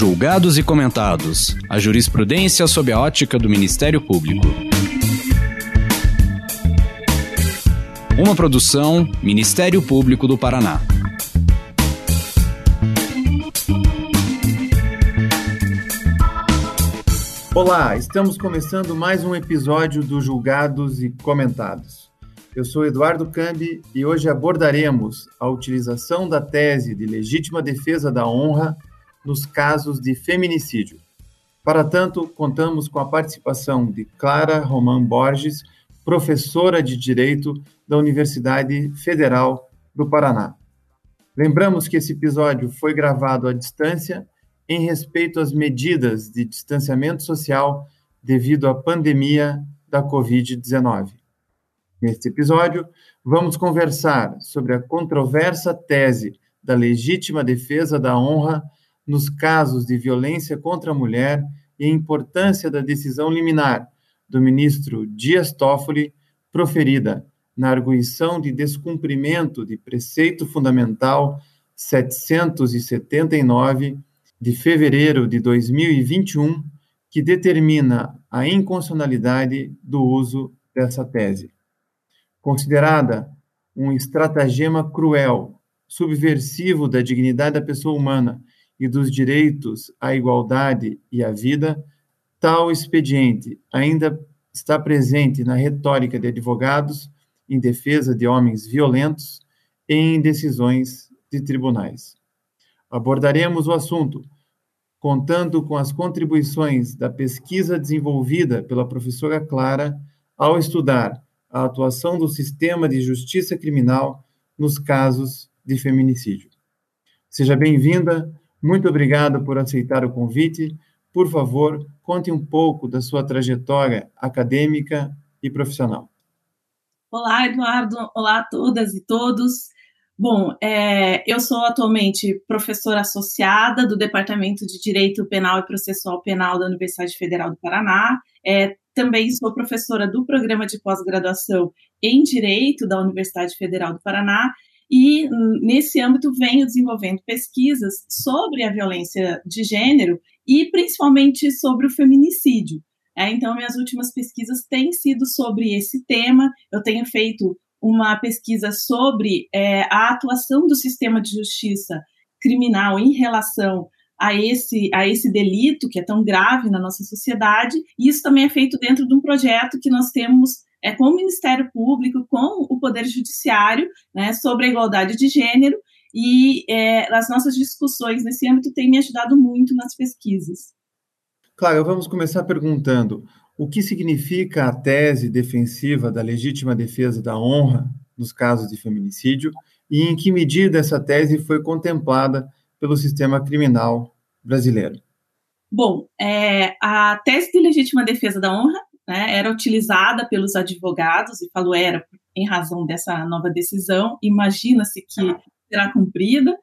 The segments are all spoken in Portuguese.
Julgados e comentados. A jurisprudência sob a ótica do Ministério Público. Uma produção Ministério Público do Paraná. Olá, estamos começando mais um episódio do Julgados e Comentados. Eu sou Eduardo Cambi e hoje abordaremos a utilização da tese de legítima defesa da honra nos casos de feminicídio. Para tanto, contamos com a participação de Clara Roman Borges, professora de Direito da Universidade Federal do Paraná. Lembramos que esse episódio foi gravado à distância em respeito às medidas de distanciamento social devido à pandemia da Covid-19. Neste episódio, vamos conversar sobre a controversa tese da legítima defesa da honra nos casos de violência contra a mulher e a importância da decisão liminar do ministro Dias Toffoli, proferida na arguição de descumprimento de preceito fundamental 779 de fevereiro de 2021, que determina a inconstitucionalidade do uso dessa tese. Considerada um estratagema cruel, subversivo da dignidade da pessoa humana e dos direitos à igualdade e à vida, tal expediente ainda está presente na retórica de advogados em defesa de homens violentos em decisões de tribunais. Abordaremos o assunto contando com as contribuições da pesquisa desenvolvida pela professora Clara ao estudar a atuação do sistema de justiça criminal nos casos de feminicídio. Seja bem-vinda, muito obrigado por aceitar o convite. Por favor, conte um pouco da sua trajetória acadêmica e profissional. Olá, Eduardo. Olá a todas e todos. Bom, é, eu sou atualmente professora associada do Departamento de Direito Penal e Processual Penal da Universidade Federal do Paraná. É, também sou professora do programa de pós-graduação em Direito da Universidade Federal do Paraná e, nesse âmbito, venho desenvolvendo pesquisas sobre a violência de gênero e, principalmente, sobre o feminicídio. É, então, minhas últimas pesquisas têm sido sobre esse tema. Eu tenho feito uma pesquisa sobre é, a atuação do sistema de justiça criminal em relação a esse, a esse delito que é tão grave na nossa sociedade. E isso também é feito dentro de um projeto que nós temos é, com o Ministério Público, com o Poder Judiciário, né, sobre a igualdade de gênero. E é, as nossas discussões nesse âmbito têm me ajudado muito nas pesquisas. Claro, vamos começar perguntando o que significa a tese defensiva da legítima defesa da honra nos casos de feminicídio e em que medida essa tese foi contemplada pelo sistema criminal brasileiro? Bom, é, a tese de legítima defesa da honra né, era utilizada pelos advogados, e falo era em razão dessa nova decisão, imagina-se que será cumprida,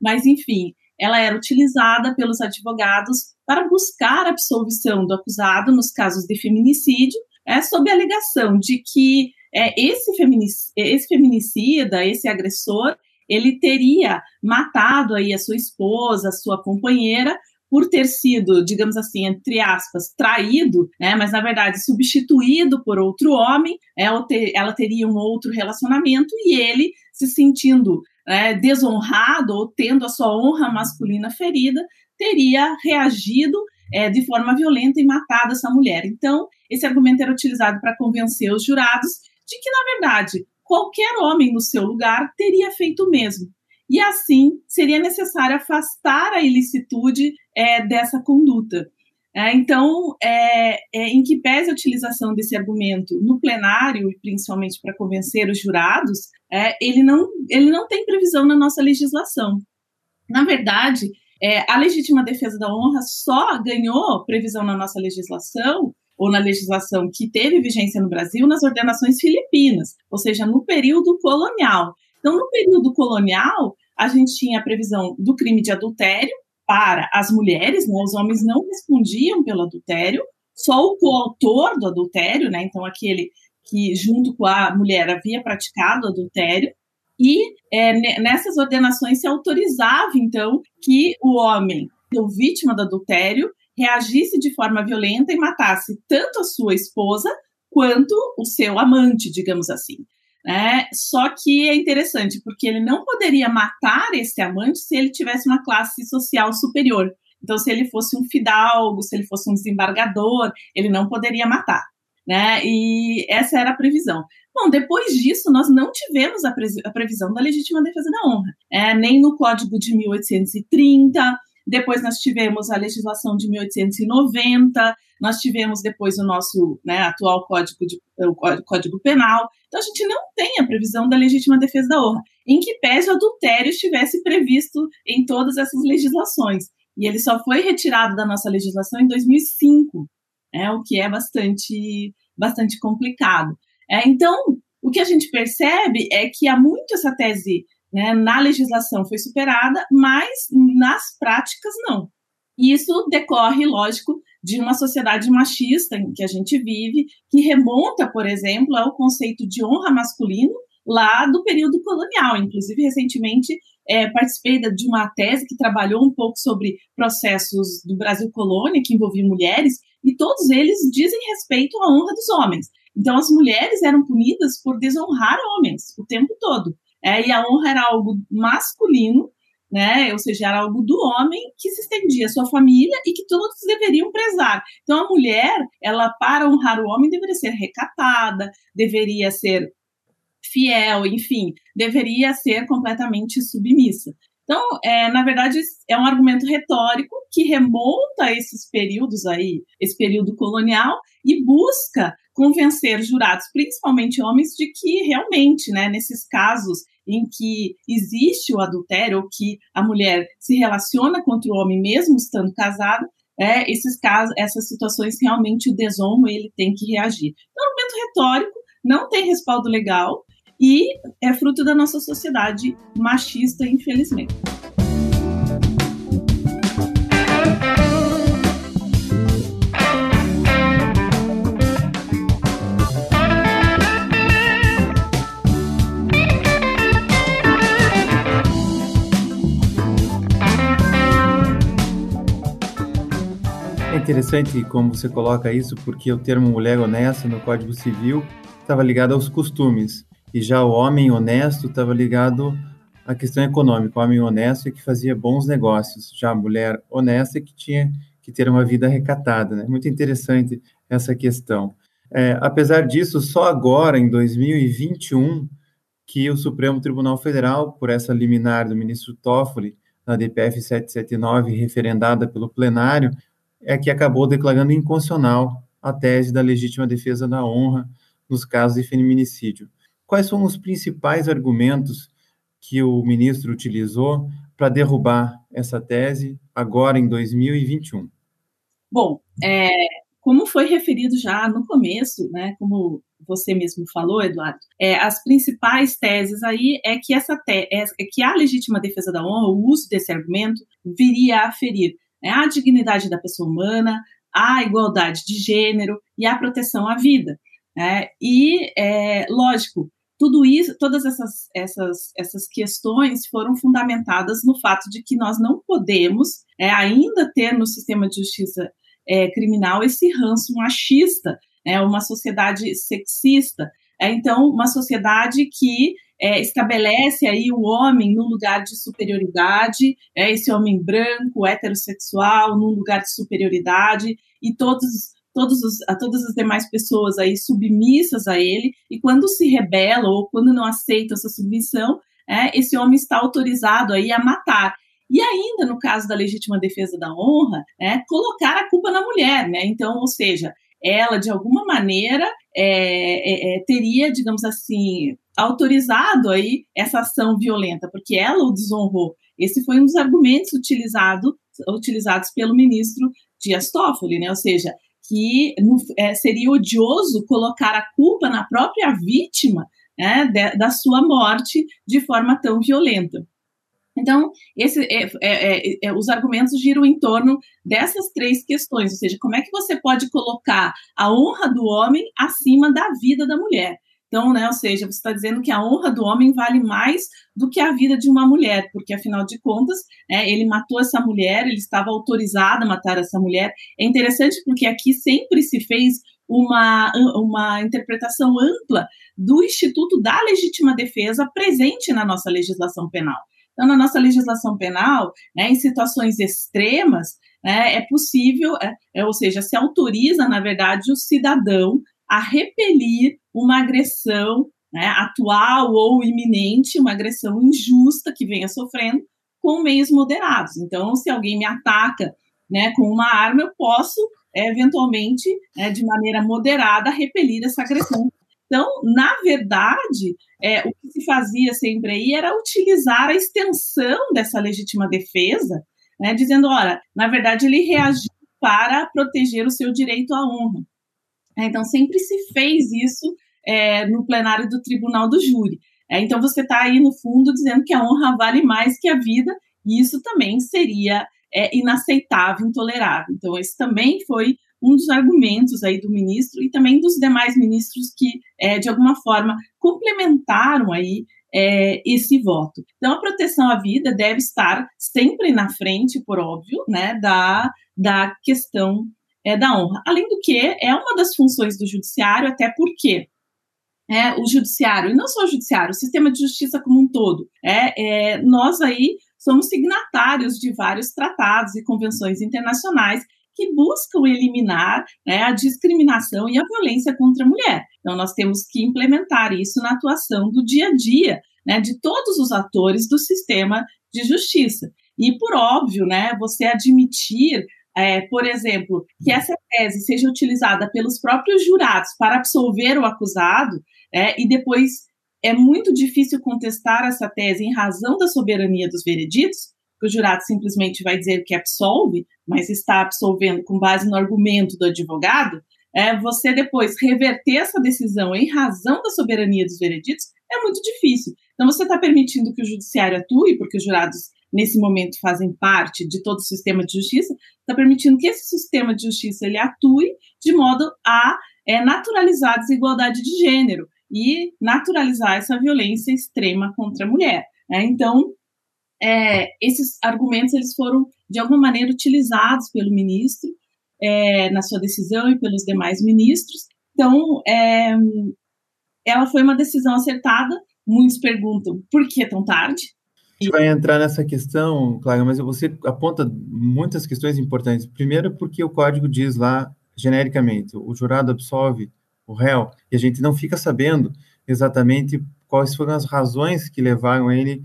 mas enfim, ela era utilizada pelos advogados para buscar a absolvição do acusado nos casos de feminicídio, é, sob a alegação de que é, esse, feminic, esse feminicida, esse agressor, ele teria matado aí a sua esposa, a sua companheira, por ter sido, digamos assim, entre aspas, traído, né, mas na verdade substituído por outro homem, é, ela teria um outro relacionamento e ele se sentindo né, desonrado ou tendo a sua honra masculina ferida, teria reagido é, de forma violenta e matado essa mulher. Então, esse argumento era utilizado para convencer os jurados de que, na verdade, qualquer homem no seu lugar teria feito o mesmo. E assim seria necessário afastar a ilicitude é, dessa conduta. É, então, é, é, em que pese a utilização desse argumento no plenário, principalmente para convencer os jurados, é, ele, não, ele não tem previsão na nossa legislação. Na verdade, é, a legítima defesa da honra só ganhou previsão na nossa legislação ou na legislação que teve vigência no Brasil nas ordenações filipinas, ou seja, no período colonial. Então, no período colonial, a gente tinha a previsão do crime de adultério para as mulheres, né? os homens não respondiam pelo adultério, só o coautor do adultério, né? então aquele que junto com a mulher havia praticado adultério, e é, nessas ordenações se autorizava, então, que o homem ou vítima do adultério reagisse de forma violenta e matasse tanto a sua esposa quanto o seu amante, digamos assim. É, só que é interessante, porque ele não poderia matar esse amante se ele tivesse uma classe social superior. Então, se ele fosse um fidalgo, se ele fosse um desembargador, ele não poderia matar. Né? E essa era a previsão. Bom, depois disso, nós não tivemos a, a previsão da legítima defesa da honra, é, nem no Código de 1830, depois nós tivemos a legislação de 1890, nós tivemos depois o nosso né, atual código, de, código Penal. Então a gente não tem a previsão da legítima defesa da honra, em que pese o adultério estivesse previsto em todas essas legislações. E ele só foi retirado da nossa legislação em 2005, né, o que é bastante, bastante complicado. É, então, o que a gente percebe é que há muito essa tese né, na legislação foi superada, mas nas práticas não. E isso decorre, lógico, de uma sociedade machista em que a gente vive, que remonta, por exemplo, ao conceito de honra masculino lá do período colonial. Inclusive, recentemente, é, participei de uma tese que trabalhou um pouco sobre processos do Brasil colônia, que envolviam mulheres, e todos eles dizem respeito à honra dos homens. Então, as mulheres eram punidas por desonrar homens o tempo todo. É, e a honra era algo masculino, né? Ou seja, era algo do homem que se estendia à sua família e que todos deveriam prezar. Então, a mulher, ela para honrar o homem deveria ser recatada, deveria ser fiel, enfim, deveria ser completamente submissa. Então, é, na verdade, é um argumento retórico que remonta a esses períodos aí, esse período colonial, e busca convencer jurados, principalmente homens, de que realmente, né, nesses casos em que existe o adultério, que a mulher se relaciona contra o homem mesmo estando casada, é, esses casos, essas situações realmente o desonro ele tem que reagir. Então, é um argumento retórico, não tem respaldo legal, e é fruto da nossa sociedade machista, infelizmente. Interessante como você coloca isso, porque o termo mulher honesta no Código Civil estava ligado aos costumes. E já o homem honesto estava ligado à questão econômica. O homem honesto é que fazia bons negócios. Já a mulher honesta é que tinha que ter uma vida recatada. Né? Muito interessante essa questão. É, apesar disso, só agora, em 2021, que o Supremo Tribunal Federal, por essa liminar do ministro Toffoli, na DPF 779, referendada pelo plenário, é que acabou declarando inconstitucional a tese da legítima defesa da honra nos casos de feminicídio. Quais são os principais argumentos que o ministro utilizou para derrubar essa tese agora em 2021? Bom, é, como foi referido já no começo, né, como você mesmo falou, Eduardo, é, as principais teses aí é que essa te, é, é que a legítima defesa da honra, o uso desse argumento, viria a ferir né, a dignidade da pessoa humana, a igualdade de gênero e a proteção à vida. Né? E, é, lógico, tudo isso, todas essas, essas, essas questões foram fundamentadas no fato de que nós não podemos é, ainda ter no sistema de justiça é, criminal esse ranço machista, é uma sociedade sexista. É, então, uma sociedade que é, estabelece aí o homem no lugar de superioridade, é, esse homem branco, heterossexual, num lugar de superioridade, e todos todos os, a todas as demais pessoas aí submissas a ele, e quando se rebela ou quando não aceita essa submissão, é, esse homem está autorizado aí a matar. E ainda, no caso da legítima defesa da honra, é, colocar a culpa na mulher, né? Então, ou seja, ela, de alguma maneira, é, é, é teria, digamos assim, autorizado aí essa ação violenta, porque ela o desonrou. Esse foi um dos argumentos utilizado, utilizados pelo ministro Dias Toffoli, né? Ou seja, que é, seria odioso colocar a culpa na própria vítima né, de, da sua morte de forma tão violenta. Então, esse, é, é, é, é, os argumentos giram em torno dessas três questões, ou seja, como é que você pode colocar a honra do homem acima da vida da mulher? Então, né, ou seja, você está dizendo que a honra do homem vale mais do que a vida de uma mulher, porque afinal de contas, né, ele matou essa mulher, ele estava autorizado a matar essa mulher. É interessante porque aqui sempre se fez uma, uma interpretação ampla do Instituto da Legítima Defesa presente na nossa legislação penal. Então, na nossa legislação penal, né, em situações extremas, né, é possível, é, é, ou seja, se autoriza, na verdade, o cidadão a repelir uma agressão né, atual ou iminente, uma agressão injusta que venha sofrendo, com meios moderados. Então, se alguém me ataca né, com uma arma, eu posso, é, eventualmente, é, de maneira moderada, repelir essa agressão. Então, na verdade, é, o que se fazia sempre aí era utilizar a extensão dessa legítima defesa, né, dizendo, olha, na verdade, ele reagiu para proteger o seu direito à honra. É, então, sempre se fez isso é, no plenário do tribunal do júri. É, então, você está aí, no fundo, dizendo que a honra vale mais que a vida, e isso também seria é, inaceitável, intolerável. Então, esse também foi um dos argumentos aí do ministro e também dos demais ministros que, é, de alguma forma, complementaram aí é, esse voto. Então, a proteção à vida deve estar sempre na frente, por óbvio, né, da, da questão é, da honra. Além do que, é uma das funções do judiciário, até porque é, o judiciário, e não só o judiciário, o sistema de justiça como um todo, é, é, nós aí somos signatários de vários tratados e convenções internacionais que buscam eliminar né, a discriminação e a violência contra a mulher. Então, nós temos que implementar isso na atuação do dia a dia né, de todos os atores do sistema de justiça. E, por óbvio, né, você admitir é, por exemplo, que essa tese seja utilizada pelos próprios jurados para absolver o acusado, é, e depois é muito difícil contestar essa tese em razão da soberania dos vereditos, que o jurado simplesmente vai dizer que absolve, mas está absolvendo com base no argumento do advogado, é, você depois reverter essa decisão em razão da soberania dos vereditos é muito difícil. Então, você está permitindo que o judiciário atue, porque os jurados nesse momento fazem parte de todo o sistema de justiça, está permitindo que esse sistema de justiça ele atue de modo a é, naturalizar a desigualdade de gênero e naturalizar essa violência extrema contra a mulher. Né? Então, é, esses argumentos eles foram de alguma maneira utilizados pelo ministro é, na sua decisão e pelos demais ministros. Então, é, ela foi uma decisão acertada. Muitos perguntam por que tão tarde, gente vai entrar nessa questão, Clara, mas você aponta muitas questões importantes. Primeiro, porque o código diz lá, genericamente, o jurado absolve o réu, e a gente não fica sabendo exatamente quais foram as razões que levaram ele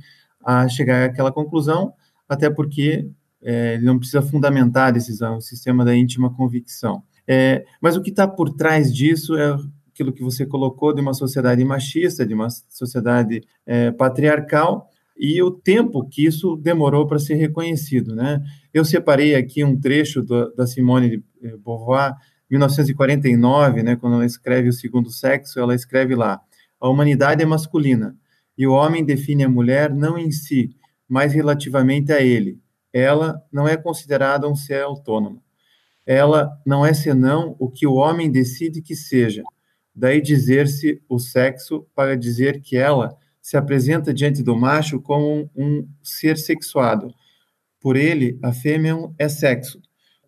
a chegar àquela conclusão, até porque é, ele não precisa fundamentar a decisão, o sistema da íntima convicção. É, mas o que está por trás disso é aquilo que você colocou de uma sociedade machista, de uma sociedade é, patriarcal, e o tempo que isso demorou para ser reconhecido. Né? Eu separei aqui um trecho do, da Simone de eh, Beauvoir, 1949, né, quando ela escreve O Segundo Sexo, ela escreve lá: A humanidade é masculina, e o homem define a mulher não em si, mas relativamente a ele. Ela não é considerada um ser autônomo. Ela não é senão o que o homem decide que seja. Daí dizer-se o sexo para dizer que ela se apresenta diante do macho como um, um ser sexuado. Por ele, a fêmea é sexo.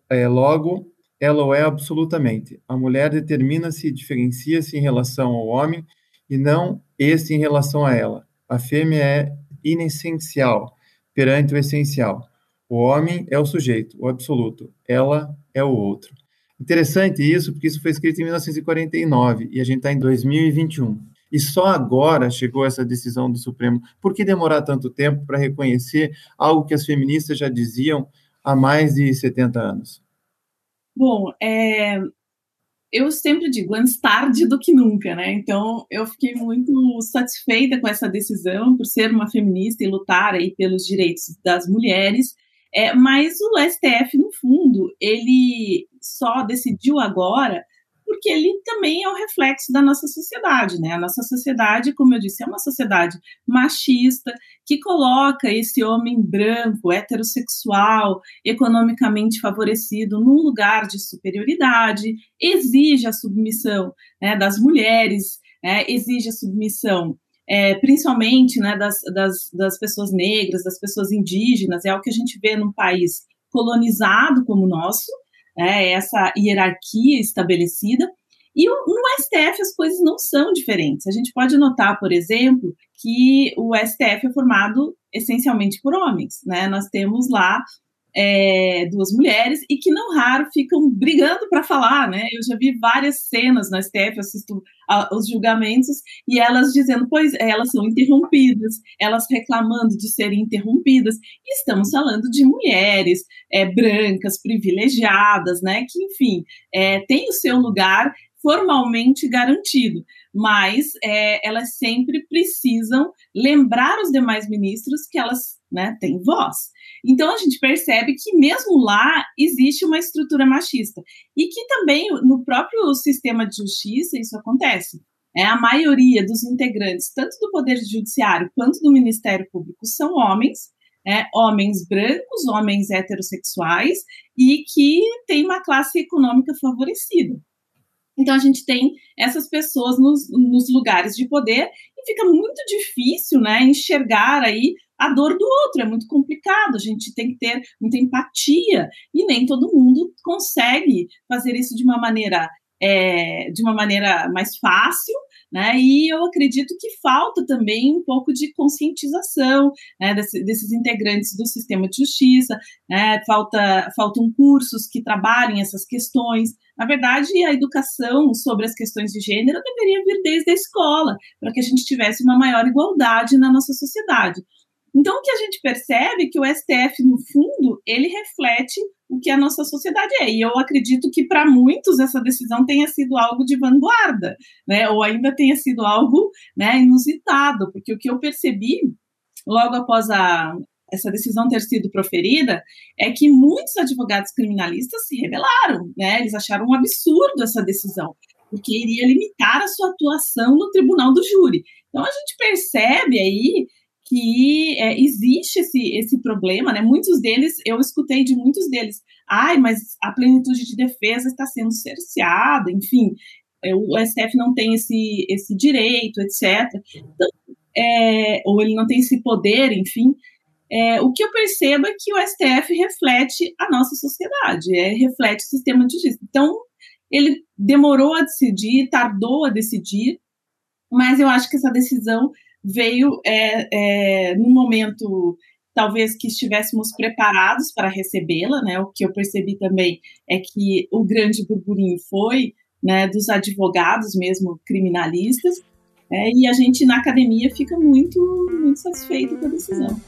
É, logo, ela o é absolutamente. A mulher determina-se e diferencia-se em relação ao homem e não esse em relação a ela. A fêmea é inessencial perante o essencial. O homem é o sujeito, o absoluto. Ela é o outro. Interessante isso, porque isso foi escrito em 1949 e a gente está em 2021 e só agora chegou essa decisão do Supremo. Por que demorar tanto tempo para reconhecer algo que as feministas já diziam há mais de 70 anos? Bom, é, eu sempre digo, antes tarde do que nunca, né? Então, eu fiquei muito satisfeita com essa decisão, por ser uma feminista e lutar aí pelos direitos das mulheres. É, mas o STF, no fundo, ele só decidiu agora porque ele também é o reflexo da nossa sociedade, né? A nossa sociedade, como eu disse, é uma sociedade machista que coloca esse homem branco, heterossexual, economicamente favorecido num lugar de superioridade, exige a submissão né, das mulheres é, exige a submissão é, principalmente né, das, das, das, pessoas negras, das pessoas indígenas, é o que a gente vê num país colonizado como o nosso, é, essa hierarquia estabelecida. E no STF as coisas não são diferentes. A gente pode notar, por exemplo, que o STF é formado essencialmente por homens. Né? Nós temos lá é, duas mulheres e que não raro ficam brigando para falar, né? Eu já vi várias cenas no STF, assisto a, os julgamentos e elas dizendo, pois elas são interrompidas, elas reclamando de serem interrompidas. E estamos falando de mulheres é, brancas, privilegiadas, né? Que enfim é, tem o seu lugar formalmente garantido, mas é, elas sempre precisam lembrar os demais ministros que elas né, têm voz. Então a gente percebe que mesmo lá existe uma estrutura machista e que também no próprio sistema de justiça isso acontece. É, a maioria dos integrantes, tanto do Poder Judiciário quanto do Ministério Público, são homens, é, homens brancos, homens heterossexuais e que têm uma classe econômica favorecida. Então a gente tem essas pessoas nos, nos, lugares de poder e fica muito difícil, né, enxergar aí a dor do outro. É muito complicado. A gente tem que ter muita empatia e nem todo mundo consegue fazer isso de uma maneira é, de uma maneira mais fácil, né? E eu acredito que falta também um pouco de conscientização né, desse, desses integrantes do sistema de justiça, né? Falta, faltam cursos que trabalhem essas questões. Na verdade, a educação sobre as questões de gênero deveria vir desde a escola, para que a gente tivesse uma maior igualdade na nossa sociedade. Então, o que a gente percebe é que o STF, no fundo, ele reflete o que a nossa sociedade é. E eu acredito que, para muitos, essa decisão tenha sido algo de vanguarda, né? ou ainda tenha sido algo né, inusitado, porque o que eu percebi logo após a, essa decisão ter sido proferida é que muitos advogados criminalistas se rebelaram, né? Eles acharam um absurdo essa decisão, porque iria limitar a sua atuação no tribunal do júri. Então a gente percebe aí que é, existe esse, esse problema, né? Muitos deles, eu escutei de muitos deles, ai, mas a plenitude de defesa está sendo cerceada, enfim, é, o STF não tem esse, esse direito, etc. Então, é, ou ele não tem esse poder, enfim. É, o que eu percebo é que o STF reflete a nossa sociedade, é, reflete o sistema de justiça. Então, ele demorou a decidir, tardou a decidir, mas eu acho que essa decisão veio é, é, no momento talvez que estivéssemos preparados para recebê-la, né? O que eu percebi também é que o grande burburinho foi né, dos advogados mesmo criminalistas, é, e a gente na academia fica muito, muito satisfeito com a decisão.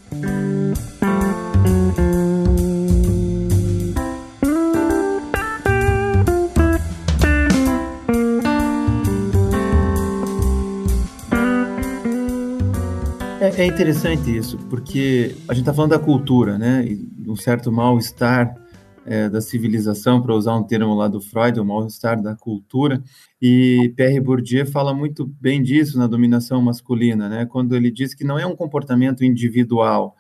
É, é, interessante isso, porque a gente está falando da cultura, né? E um certo mal-estar é, da civilização, para usar um termo lá do Freud, o mal-estar da cultura. E Pierre Bourdieu fala muito bem disso na dominação masculina, né? Quando ele diz que não é um comportamento individual,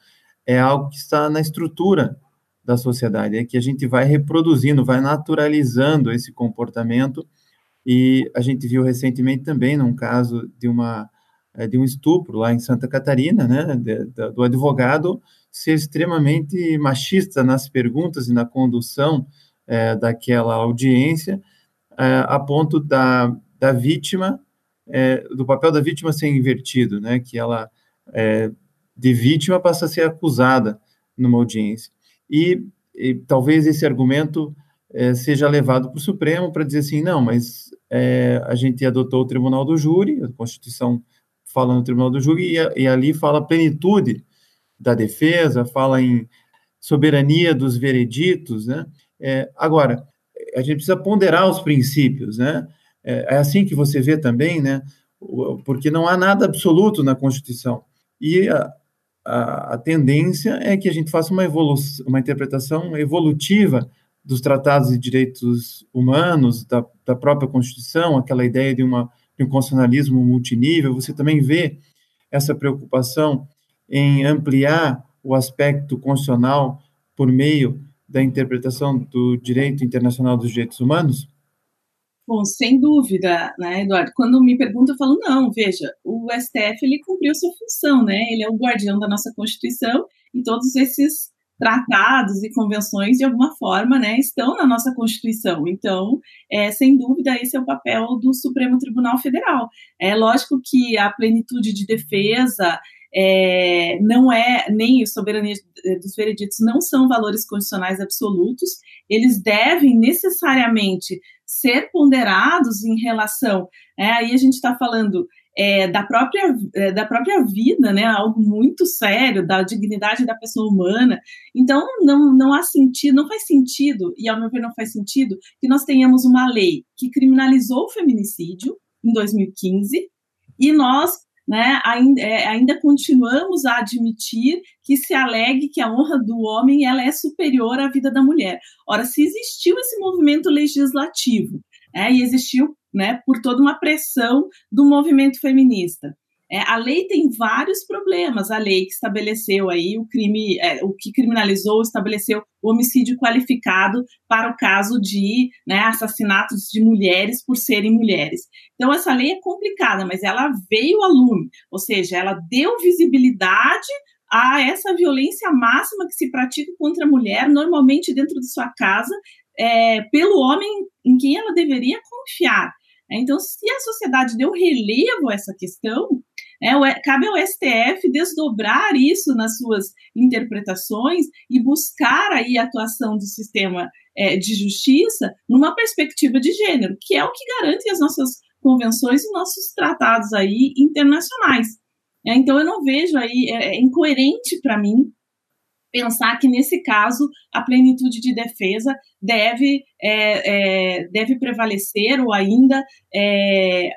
é algo que está na estrutura da sociedade, é que a gente vai reproduzindo, vai naturalizando esse comportamento. E a gente viu recentemente também num caso de uma é, de um estupro lá em Santa Catarina, né, de, de, do advogado ser extremamente machista nas perguntas e na condução é, daquela audiência, é, a ponto da, da vítima, é, do papel da vítima ser invertido, né, que ela, é, de vítima, passa a ser acusada numa audiência. E, e talvez esse argumento é, seja levado para o Supremo para dizer assim, não, mas a gente adotou o Tribunal do Júri, a Constituição fala no Tribunal do Júri, e, e ali fala plenitude da defesa, fala em soberania dos vereditos, né? É, agora, a gente precisa ponderar os princípios, né? É, é, assim que você vê também, né? Porque não há nada absoluto na Constituição. E a, a, a tendência é que a gente faça uma, evolução, uma interpretação evolutiva dos tratados de direitos humanos, da, da própria Constituição, aquela ideia de uma de um constitucionalismo multinível, você também vê essa preocupação em ampliar o aspecto constitucional por meio da interpretação do direito internacional dos direitos humanos? Bom, sem dúvida, né, Eduardo? Quando me perguntam, eu falo, não, veja, o STF, ele cumpriu sua função, né? Ele é o guardião da nossa Constituição e todos esses tratados e convenções, de alguma forma, né, estão na nossa Constituição. Então, é, sem dúvida, esse é o papel do Supremo Tribunal Federal. É lógico que a plenitude de defesa é, não é, nem soberania dos vereditos não são valores constitucionais absolutos, eles devem necessariamente ser ponderados em relação. É, aí a gente está falando é, da, própria, é, da própria vida, né? Algo muito sério, da dignidade da pessoa humana. Então, não, não há sentido, não faz sentido, e ao meu ver não faz sentido, que nós tenhamos uma lei que criminalizou o feminicídio em 2015 e nós né, ainda, é, ainda, continuamos a admitir que se alegue que a honra do homem ela é superior à vida da mulher. Ora, se existiu esse movimento legislativo é, e existiu né, por toda uma pressão do movimento feminista. É, a lei tem vários problemas. A lei que estabeleceu aí o crime, é, o que criminalizou, estabeleceu o homicídio qualificado para o caso de né, assassinatos de mulheres por serem mulheres. Então, essa lei é complicada, mas ela veio a lume, ou seja, ela deu visibilidade a essa violência máxima que se pratica contra a mulher, normalmente dentro de sua casa, é, pelo homem em quem ela deveria confiar. Então, se a sociedade deu relevo a essa questão, é, cabe ao STF desdobrar isso nas suas interpretações e buscar aí a atuação do sistema é, de justiça numa perspectiva de gênero, que é o que garante as nossas convenções e nossos tratados aí internacionais. É, então eu não vejo aí é, é incoerente para mim pensar que nesse caso a plenitude de defesa deve, é, é, deve prevalecer ou ainda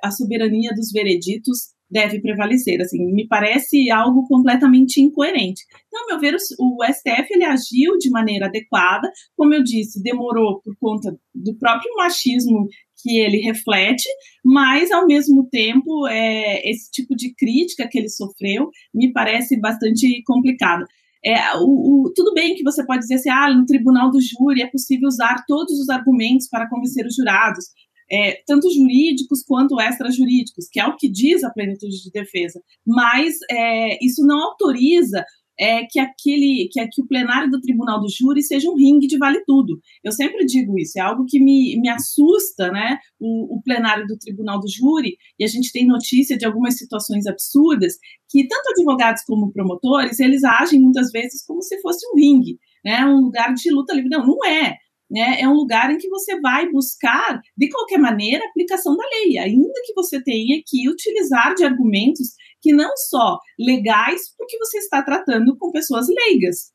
a soberania dos vereditos deve prevalecer. Assim, me parece algo completamente incoerente. Então, ao meu ver, o, STF ele agiu de maneira adequada, como eu disse, demorou por conta do próprio machismo que ele reflete, mas ao mesmo tempo é, esse tipo de crítica que ele sofreu me parece bastante complicado. É, o, o, tudo bem que você pode dizer assim, ah, no tribunal do júri é possível usar todos os argumentos para convencer os jurados, é, tanto jurídicos quanto extrajurídicos, que é o que diz a plenitude de defesa, mas é, isso não autoriza é que aquele que, que o plenário do tribunal do júri seja um ringue de vale tudo. Eu sempre digo isso, é algo que me, me assusta, né? O, o plenário do tribunal do júri, e a gente tem notícia de algumas situações absurdas que tanto advogados como promotores, eles agem muitas vezes como se fosse um ringue, né? Um lugar de luta livre. Não, não é né, é um lugar em que você vai buscar, de qualquer maneira, a aplicação da lei, ainda que você tenha que utilizar de argumentos que não só legais, porque você está tratando com pessoas leigas,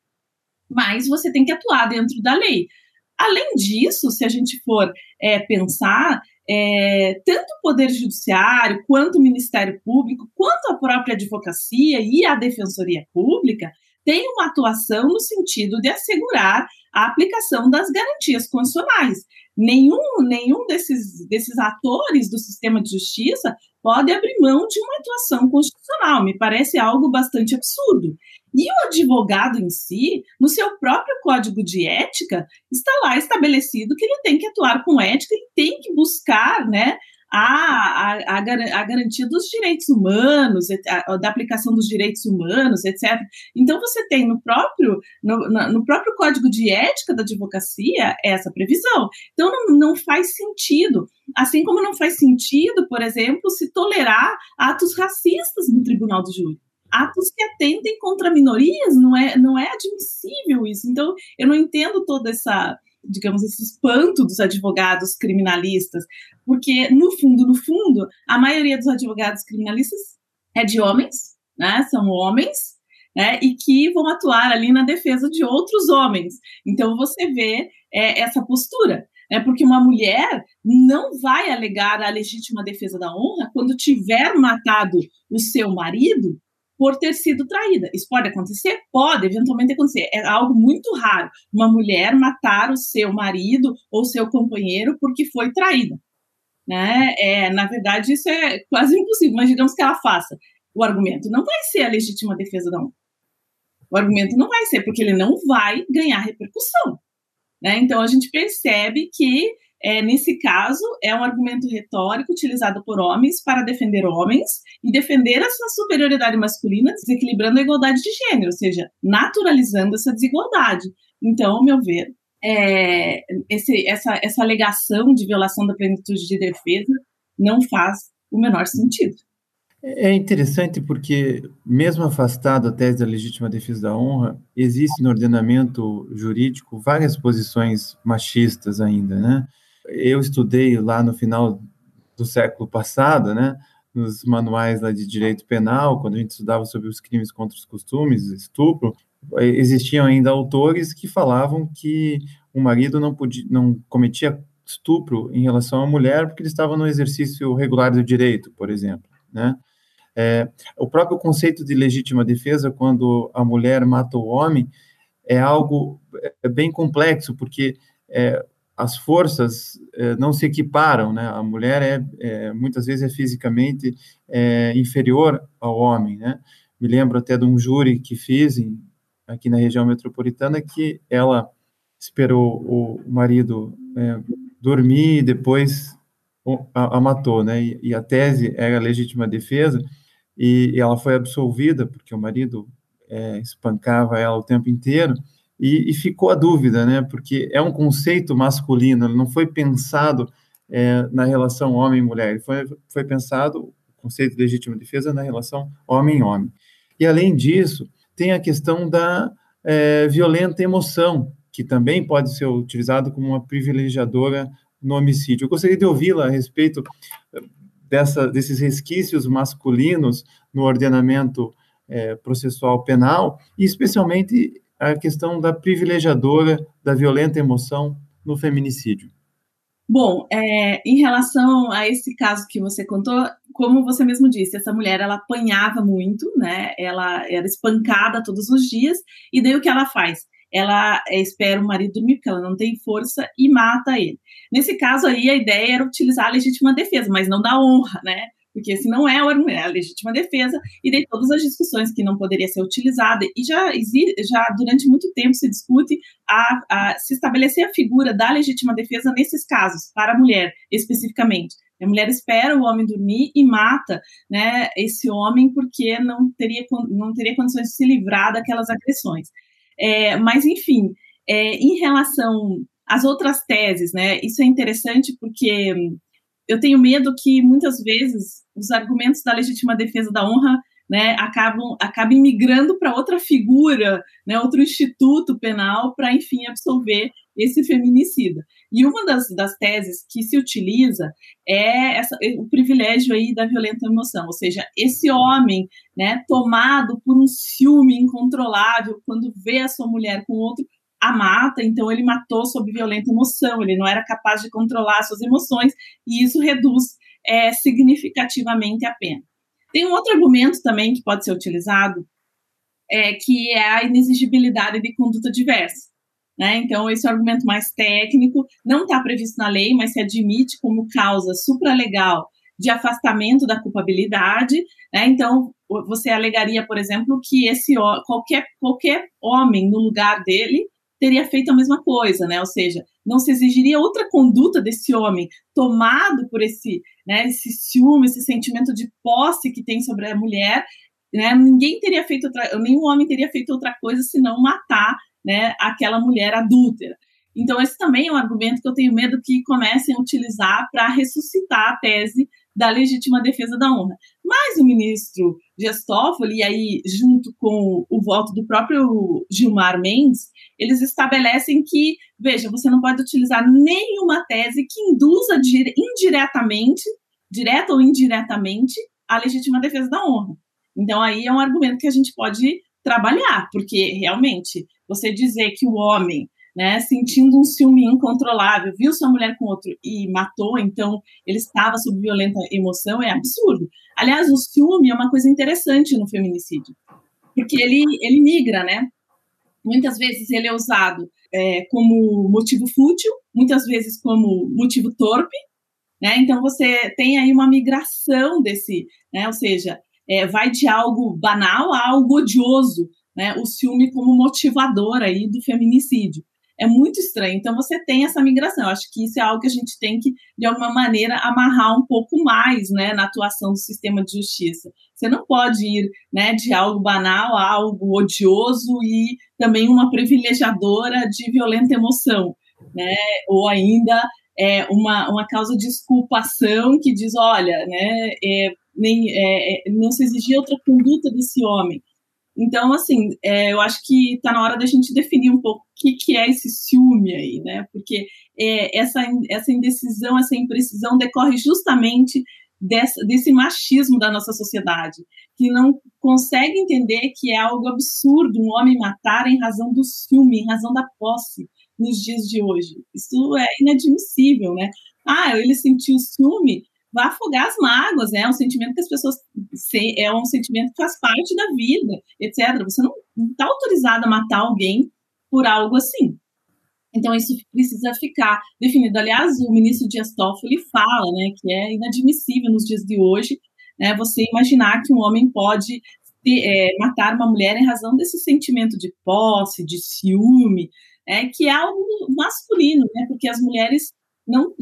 mas você tem que atuar dentro da lei. Além disso, se a gente for é, pensar, é, tanto o Poder Judiciário, quanto o Ministério Público, quanto a própria advocacia e a Defensoria Pública, tem uma atuação no sentido de assegurar a aplicação das garantias constitucionais. Nenhum, nenhum desses, desses atores do sistema de justiça pode abrir mão de uma atuação constitucional. Me parece algo bastante absurdo. E o advogado em si, no seu próprio código de ética, está lá estabelecido que ele tem que atuar com ética, ele tem que buscar né, a, a, a, garantia dos direitos humanos, a, da aplicação dos direitos humanos, etc. Então, você tem no próprio, no, no próprio Código de Ética da Advocacia essa previsão. Então, não, não faz sentido. Assim como não faz sentido, por exemplo, se tolerar atos racistas no Tribunal do Júri atos que atentem contra minorias, não é, não é admissível isso. Então, eu não entendo toda essa, digamos, esse espanto dos advogados criminalistas, porque, no fundo, no fundo, a maioria dos advogados criminalistas é de homens, né? São homens, né? E que vão atuar ali na defesa de outros homens. Então, você vê é, essa postura. É porque uma mulher não vai alegar a legítima defesa da honra quando tiver matado o seu marido por ter sido traída. Isso pode acontecer? Pode, eventualmente acontecer. É algo muito raro uma mulher matar o seu marido ou seu companheiro porque foi traída. Né? É, na verdade, isso é quase impossível, mas digamos que ela faça. O argumento não vai ser a legítima defesa da. O argumento não vai ser, porque ele não vai ganhar repercussão. Né? Então, a gente percebe que é, nesse caso, é um argumento retórico utilizado por homens para defender homens e defender essa superioridade masculina, desequilibrando a igualdade de gênero, ou seja, naturalizando essa desigualdade. Então, ao meu ver, é, esse, essa, essa alegação de violação da plenitude de defesa não faz o menor sentido. É interessante porque, mesmo afastado a tese da legítima defesa da honra, existe no ordenamento jurídico várias posições machistas ainda, né? Eu estudei lá no final do século passado, né, nos manuais lá de direito penal, quando a gente estudava sobre os crimes contra os costumes, estupro, existiam ainda autores que falavam que o marido não podia, não cometia estupro em relação à mulher porque ele estava no exercício regular do direito, por exemplo, né? É, o próprio conceito de legítima defesa, quando a mulher mata o homem, é algo é bem complexo, porque é, as forças é, não se equiparam, né? A mulher é, é muitas vezes é fisicamente é, inferior ao homem, né? Me lembro até de um júri que fiz em, aqui na região metropolitana que ela esperou o marido é, dormir e depois a, a matou, né? E, e, a tese era legítima defesa e, e ela foi absolvida porque o marido é, espancava ela o tempo inteiro e, e, ficou a dúvida, né? Porque é um conceito masculino, ele não foi pensado é, na relação homem-mulher, foi, foi pensado o conceito de legítima defesa na relação homem-homem. E além disso, tem a questão da é, violenta emoção, que também pode ser utilizado como uma privilegiadora no homicídio. Eu gostaria de ouvi-la a respeito dessa, desses resquícios masculinos no ordenamento é, processual penal, e especialmente a questão da privilegiadora da violenta emoção no feminicídio. Bom, é, em relação a esse caso que você contou, como você mesmo disse, essa mulher ela apanhava muito, né? Ela era espancada todos os dias, e daí o que ela faz? ela é, espera o marido dormir, porque ela não tem força, e mata ele. Nesse caso aí, a ideia era utilizar a legítima defesa, mas não da honra, né? Porque se não é, é a legítima defesa, e daí todas as discussões que não poderia ser utilizada, e já, já durante muito tempo se discute a, a, se estabelecer a figura da legítima defesa nesses casos, para a mulher especificamente. A mulher espera o homem dormir e mata né, esse homem porque não teria, não teria condições de se livrar daquelas agressões. É, mas, enfim, é, em relação às outras teses, né, isso é interessante porque eu tenho medo que muitas vezes os argumentos da legítima defesa da honra né, acabam, acabem migrando para outra figura, né, outro instituto penal para, enfim, absolver esse feminicida. E uma das, das teses que se utiliza é essa, o privilégio aí da violenta emoção, ou seja, esse homem, né, tomado por um ciúme incontrolável quando vê a sua mulher com outro, a mata, então ele matou sob violenta emoção, ele não era capaz de controlar suas emoções e isso reduz é, significativamente a pena. Tem um outro argumento também que pode ser utilizado, é, que é a inexigibilidade de conduta diversa. Né? Então, esse é argumento mais técnico, não está previsto na lei, mas se admite como causa supralegal de afastamento da culpabilidade. Né? Então, você alegaria, por exemplo, que esse qualquer, qualquer homem no lugar dele teria feito a mesma coisa, né? Ou seja, não se exigiria outra conduta desse homem tomado por esse, né, esse ciúme, esse sentimento de posse que tem sobre a mulher, né? Ninguém teria feito outra, nenhum homem teria feito outra coisa senão matar né, aquela mulher adúltera. Então, esse também é um argumento que eu tenho medo que comecem a utilizar para ressuscitar a tese da legítima defesa da honra. Mas o ministro Dias e aí, junto com o voto do próprio Gilmar Mendes, eles estabelecem que, veja, você não pode utilizar nenhuma tese que induza indiretamente, direta ou indiretamente, a legítima defesa da honra. Então, aí é um argumento que a gente pode trabalhar, porque realmente você dizer que o homem, né, sentindo um ciúme incontrolável, viu sua mulher com outro e matou, então ele estava sob violenta emoção, é absurdo. Aliás, o ciúme é uma coisa interessante no feminicídio, porque ele, ele migra, né? Muitas vezes ele é usado é, como motivo fútil, muitas vezes como motivo torpe, né? Então você tem aí uma migração desse, né? Ou seja, é, vai de algo banal a algo odioso, né, o ciúme como motivador aí do feminicídio. É muito estranho. Então, você tem essa migração. Eu acho que isso é algo que a gente tem que, de alguma maneira, amarrar um pouco mais né, na atuação do sistema de justiça. Você não pode ir né, de algo banal a algo odioso e também uma privilegiadora de violenta emoção. Né? Ou ainda é, uma, uma causa de exculpação que diz, olha, né, é, nem, é, é não se exigia outra conduta desse homem. Então, assim, é, eu acho que está na hora da gente definir um pouco que, que é esse ciúme aí, né? Porque é, essa, essa indecisão, essa imprecisão decorre justamente dessa, desse machismo da nossa sociedade, que não consegue entender que é algo absurdo um homem matar em razão do ciúme, em razão da posse nos dias de hoje. Isso é inadmissível, né? Ah, ele sentiu ciúme, vai afogar as mágoas, né? É um sentimento que as pessoas é um sentimento que faz parte da vida, etc. Você não está autorizado a matar alguém por algo assim. Então isso precisa ficar definido. Aliás, o ministro Dias Toffoli fala, né, que é inadmissível nos dias de hoje, né, você imaginar que um homem pode é, matar uma mulher em razão desse sentimento de posse, de ciúme, é, que é algo masculino, né, porque as mulheres não,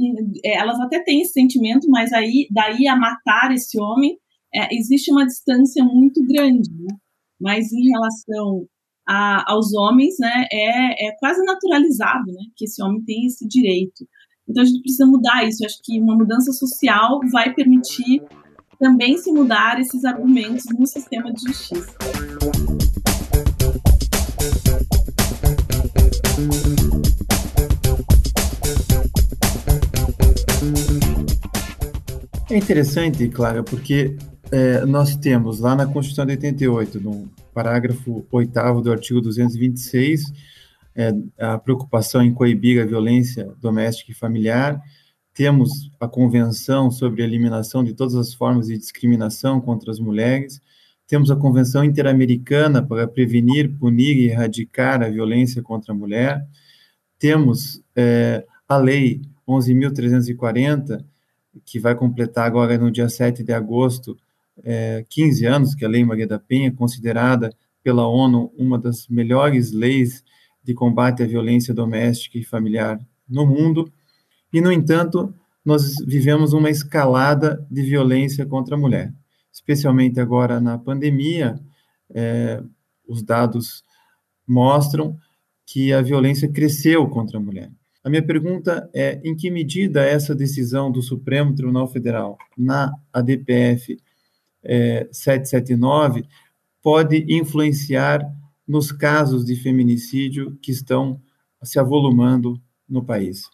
é, elas até têm esse sentimento, mas aí daí a matar esse homem é, existe uma distância muito grande. Né? Mas em relação a, aos homens, né, é, é quase naturalizado, né, que esse homem tem esse direito. Então a gente precisa mudar isso. Eu acho que uma mudança social vai permitir também se mudar esses argumentos no sistema de justiça. É interessante, Clara, porque é, nós temos lá na Constituição de 88, no parágrafo 8 do artigo 226, é, a preocupação em coibir a violência doméstica e familiar. Temos a Convenção sobre a Eliminação de Todas as Formas de Discriminação contra as Mulheres. Temos a Convenção Interamericana para prevenir, punir e erradicar a violência contra a mulher. Temos é, a Lei 11.340, que vai completar agora no dia 7 de agosto é, 15 anos, que é a Lei Maria da Penha, considerada pela ONU uma das melhores leis de combate à violência doméstica e familiar no mundo, e, no entanto, nós vivemos uma escalada de violência contra a mulher, especialmente agora na pandemia, é, os dados mostram que a violência cresceu contra a mulher. A minha pergunta é: em que medida essa decisão do Supremo Tribunal Federal na ADPF é, 779 pode influenciar nos casos de feminicídio que estão se avolumando no país?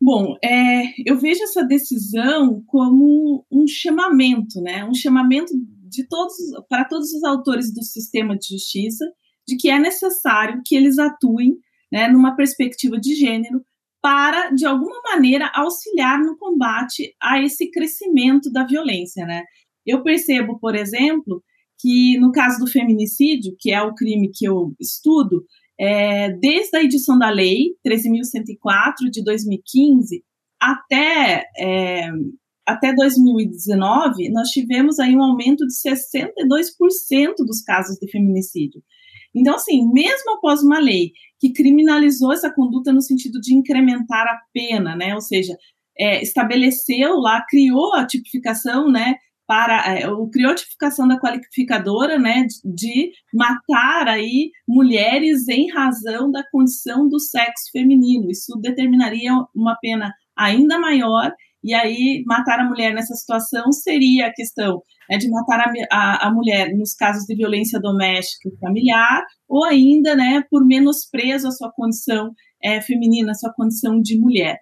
Bom, é, eu vejo essa decisão como um chamamento, né? Um chamamento de todos para todos os autores do sistema de justiça de que é necessário que eles atuem né, numa perspectiva de gênero, para, de alguma maneira, auxiliar no combate a esse crescimento da violência. Né? Eu percebo, por exemplo, que no caso do feminicídio, que é o crime que eu estudo, é, desde a edição da lei 13.104 de 2015 até, é, até 2019, nós tivemos aí um aumento de 62% dos casos de feminicídio. Então, assim, mesmo após uma lei que criminalizou essa conduta no sentido de incrementar a pena, né? Ou seja, é, estabeleceu lá, criou a tipificação, né? Para, é, criou a tipificação da qualificadora, né? De, de matar aí mulheres em razão da condição do sexo feminino. Isso determinaria uma pena ainda maior e aí, matar a mulher nessa situação seria a questão né, de matar a, a, a, mulher nos casos de violência doméstica e familiar, ou ainda né, por menosprezo à sua condição é, feminina, à sua condição de mulher.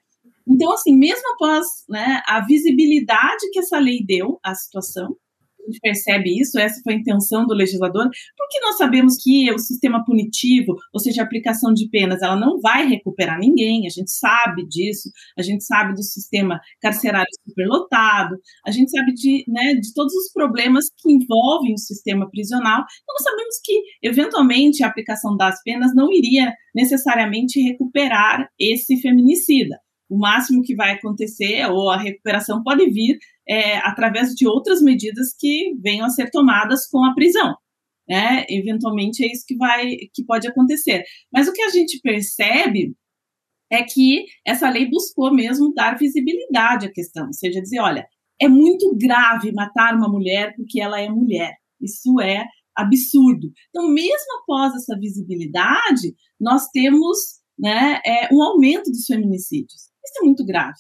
Então, assim, mesmo após né, a visibilidade que essa lei deu à situação, a gente percebe isso, essa foi a intenção do legislador, porque nós sabemos que o sistema punitivo, ou seja, a aplicação de penas, ela não vai recuperar ninguém, a gente sabe disso, a gente sabe do sistema carcerário superlotado, a gente sabe de, né, de todos os problemas que envolvem o sistema prisional, então nós sabemos que, eventualmente, a aplicação das penas não iria necessariamente recuperar esse feminicida o máximo que vai acontecer, ou a recuperação pode vir é, através de outras medidas que venham a ser tomadas com a prisão. né, eventualmente é isso que vai, que pode acontecer. Mas o que a gente percebe é que essa lei buscou mesmo dar visibilidade à questão, ou seja, dizer, olha, é muito grave matar uma mulher porque ela é mulher. Isso é absurdo. Então, mesmo após essa visibilidade, nós temos né, é, um aumento dos feminicídios. Isso é muito grave.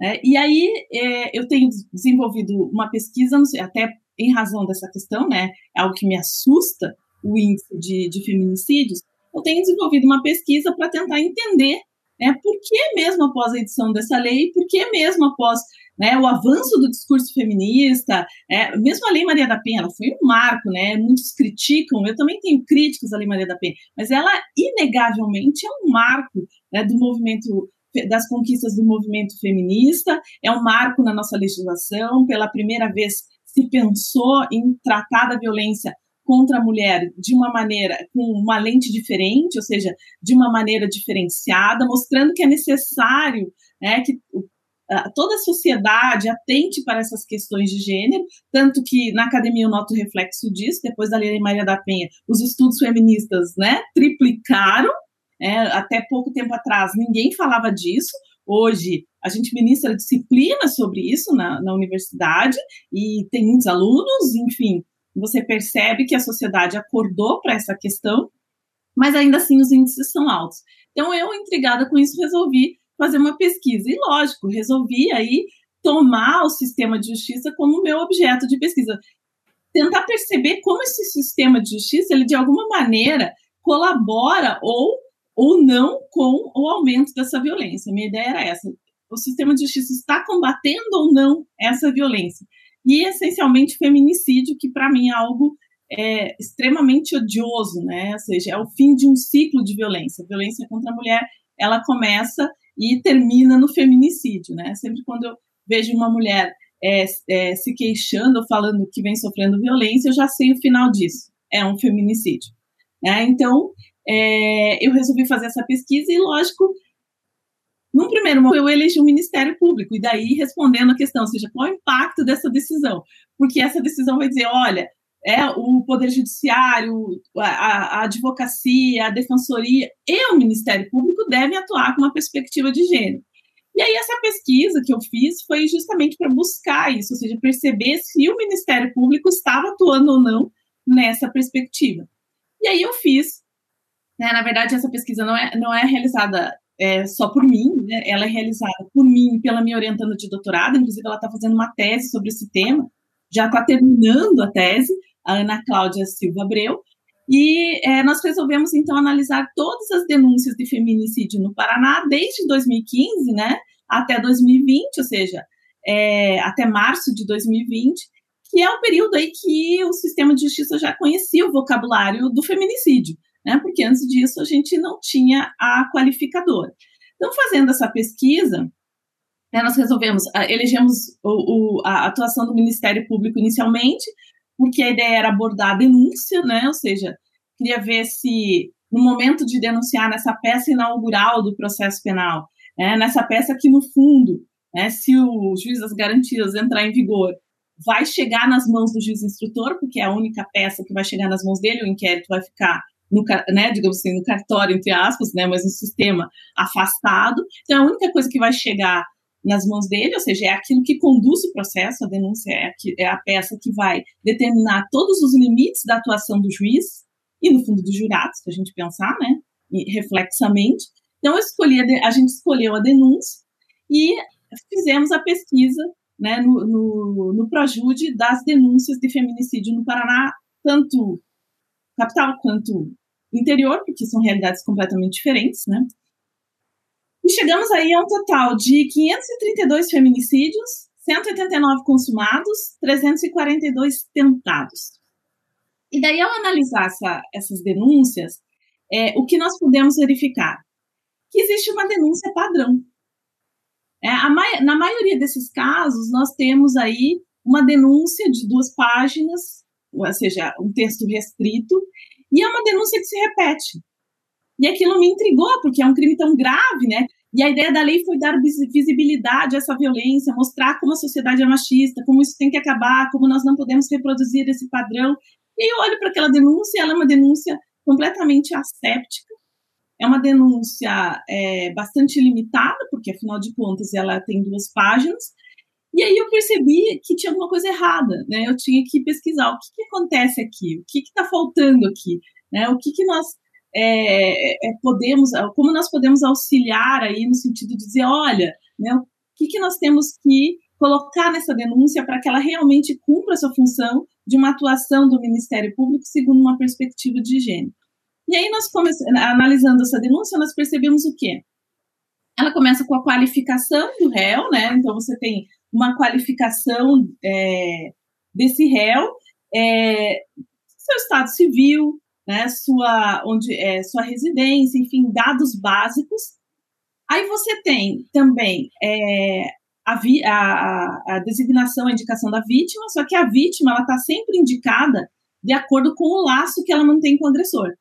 Né? E aí, é, eu tenho desenvolvido uma pesquisa, até em razão dessa questão, né, é algo que me assusta, o índice de, de feminicídios, eu tenho desenvolvido uma pesquisa para tentar entender né, por que mesmo após a edição dessa lei, por que mesmo após né, o avanço do discurso feminista, é, mesmo a Lei Maria da Penha, ela foi um marco, né, muitos criticam, eu também tenho críticas à Lei Maria da Penha, mas ela inegavelmente é um marco né, do movimento das conquistas do movimento feminista, é um marco na nossa legislação, pela primeira vez se pensou em tratar da violência contra a mulher de uma maneira, com uma lente diferente, ou seja, de uma maneira diferenciada, mostrando que é necessário né, que toda a sociedade atente para essas questões de gênero, tanto que na academia eu noto reflexo disso, depois da Lei Maria da Penha, os estudos feministas né, triplicaram, é, até pouco tempo atrás ninguém falava disso, hoje a gente ministra disciplina sobre isso na, na universidade e tem muitos alunos, enfim, você percebe que a sociedade acordou para essa questão, mas ainda assim os índices são altos. Então eu, intrigada com isso, resolvi fazer uma pesquisa. E, lógico, resolvi aí tomar o sistema de justiça como meu objeto de pesquisa. Tentar perceber como esse sistema de justiça, ele de alguma maneira colabora ou, ou não com o aumento dessa violência. Minha ideia era essa. O sistema de justiça está combatendo ou não essa violência? E, essencialmente, feminicídio, que para mim é algo é, extremamente odioso, né? Ou seja, é o fim de um ciclo de violência. A violência contra a mulher, ela começa e termina no feminicídio, né? Sempre quando eu vejo uma mulher é, é, se queixando ou falando que vem sofrendo violência, eu já sei o final disso. É um feminicídio. Né? Então, é, eu resolvi fazer essa pesquisa e, lógico, num primeiro momento eu elegi o Ministério Público, e daí respondendo a questão, ou seja, qual é o impacto dessa decisão? Porque essa decisão vai dizer, olha, é, o Poder Judiciário, a, a, advocacia, a defensoria e o Ministério Público devem atuar com uma perspectiva de gênero. E aí, essa pesquisa que eu fiz foi justamente para buscar isso, ou seja, perceber se o Ministério Público estava atuando ou não nessa perspectiva. E aí eu fiz, né, na verdade, essa pesquisa não é, não é realizada é, só por mim, né, ela é realizada por mim e pela minha orientanda de doutorado, inclusive ela está fazendo uma tese sobre esse tema, já está terminando a tese, a Ana Cláudia Silva Abreu, e é, nós resolvemos, então, analisar todas as denúncias de feminicídio no Paraná desde 2015 né, até 2020, ou seja, é, até março de 2020, que é o período aí que o sistema de justiça já conhecia o vocabulário do feminicídio, né, porque antes disso a gente não tinha a qualificadora. Então, fazendo essa pesquisa, né, nós resolvemos, elegemos o, o, a atuação do Ministério Público inicialmente, porque a ideia era abordar a denúncia, né? Ou seja, queria ver se no momento de denunciar nessa peça inaugural do processo penal, né, nessa peça que no fundo, né, se o juiz das garantias entrar em vigor, vai chegar nas mãos do juiz instrutor, porque é a única peça que vai chegar nas mãos dele, o inquérito vai ficar no, né, digamos assim, no cartório, entre aspas, né, mas no sistema afastado. Então, a única coisa que vai chegar nas mãos dele, ou seja, é aquilo que conduz o processo, a denúncia é, é a peça que vai determinar todos os limites da atuação do juiz e, no fundo, dos jurados, se a gente pensar, né, reflexamente. Então, escolhi a, a gente escolheu a denúncia e fizemos a pesquisa né, no, no, no Projude das denúncias de feminicídio no Paraná, tanto capital quanto interior, porque são realidades completamente diferentes, né? E chegamos aí a um total de 532 feminicídios, 189 consumados, 342 tentados. E daí, ao analisar essa, essas denúncias, é, o que nós podemos verificar? Que existe uma denúncia padrão. É, a, na maioria desses casos, nós temos aí uma denúncia de duas páginas, ou seja, um texto restrito, e é uma denúncia que se repete. E aquilo me intrigou, porque é um crime tão grave, né? E a ideia da lei foi dar visibilidade a essa violência, mostrar como a sociedade é machista, como isso tem que acabar, como nós não podemos reproduzir esse padrão. E eu olho para aquela denúncia, ela é uma denúncia completamente asséptica, é uma denúncia é, bastante limitada, porque afinal de contas ela tem duas páginas, e aí eu percebi que tinha alguma coisa errada, né? Eu tinha que pesquisar o que, que acontece aqui, o que está faltando aqui, né? O que, que nós é, é, podemos, como nós podemos auxiliar aí no sentido de dizer, olha, né, o que, que nós temos que colocar nessa denúncia para que ela realmente cumpra a sua função de uma atuação do Ministério Público segundo uma perspectiva de gênero. E aí nós analisando essa denúncia, nós percebemos o quê? Ela começa com a qualificação do réu, né? Então você tem uma qualificação é, desse réu, é, seu estado civil, né, sua, onde, é, sua residência, enfim, dados básicos. Aí você tem também é, a, vi, a, a, designação, a indicação da vítima, só que a vítima ela está sempre indicada de acordo com o laço que ela mantém com o agressor.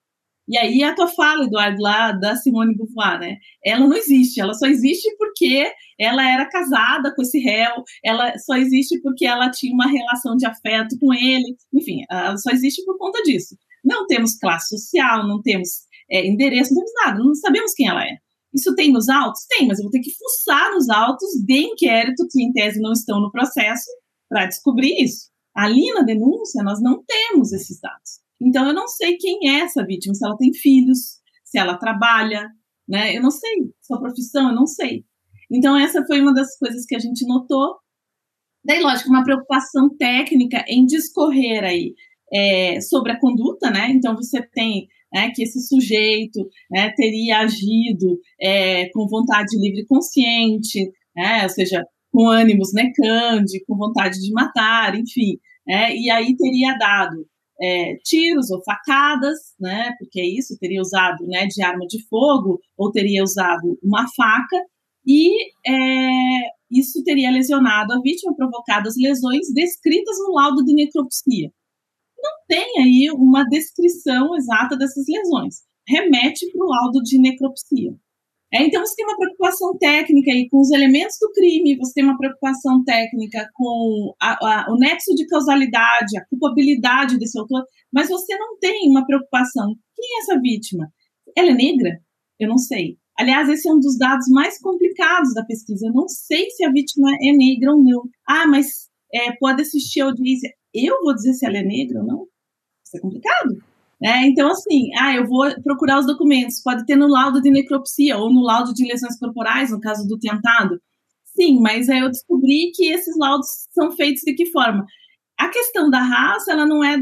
E aí a tua fala, Eduardo, lá da Simone Beauvoir, né? Ela não existe, ela só existe porque ela era casada com esse réu, ela só existe porque ela tinha uma relação de afeto com ele, enfim, ela só existe por conta disso. Não temos classe social, não temos é, endereço, não temos nada, não sabemos quem ela é. Isso tem nos autos? Tem, mas eu vou ter que fuçar nos autos de inquérito que, em tese, não estão no processo para descobrir isso. Ali na denúncia, nós não temos esses dados. Então, eu não sei quem é essa vítima, se ela tem filhos, se ela trabalha, né? Eu não sei. Sua profissão, eu não sei. Então, essa foi uma das coisas que a gente notou. Daí, lógico, uma preocupação técnica em discorrer aí é, sobre a conduta, né? Então, você tem né, que esse sujeito né, teria agido é, com vontade livre e consciente, né, ou seja, com ânimos necande, com vontade de matar, enfim, né, e aí teria dado é, tiros ou facadas, né, porque isso teria usado né, de arma de fogo ou teria usado uma faca, e é, isso teria lesionado a vítima, provocado as lesões descritas no laudo de necropsia. Não tem aí uma descrição exata dessas lesões, remete para o laudo de necropsia. É, então, você tem uma preocupação técnica aí com os elementos do crime, você tem uma preocupação técnica com a, a, o nexo de causalidade, a culpabilidade desse autor, mas você não tem uma preocupação. Quem é essa vítima? Ela é negra? Eu não sei. Aliás, esse é um dos dados mais complicados da pesquisa. Eu não sei se a vítima é negra ou não. Ah, mas é, pode assistir a audiência. Eu vou dizer se ela é negra ou não? Isso é complicado. É, então, assim, ah, eu vou procurar os documentos, pode ter no laudo de necropsia ou no laudo de lesões corporais, no caso do tentado. Sim, mas aí eu descobri que esses laudos são feitos de que forma? A questão da raça, ela não é,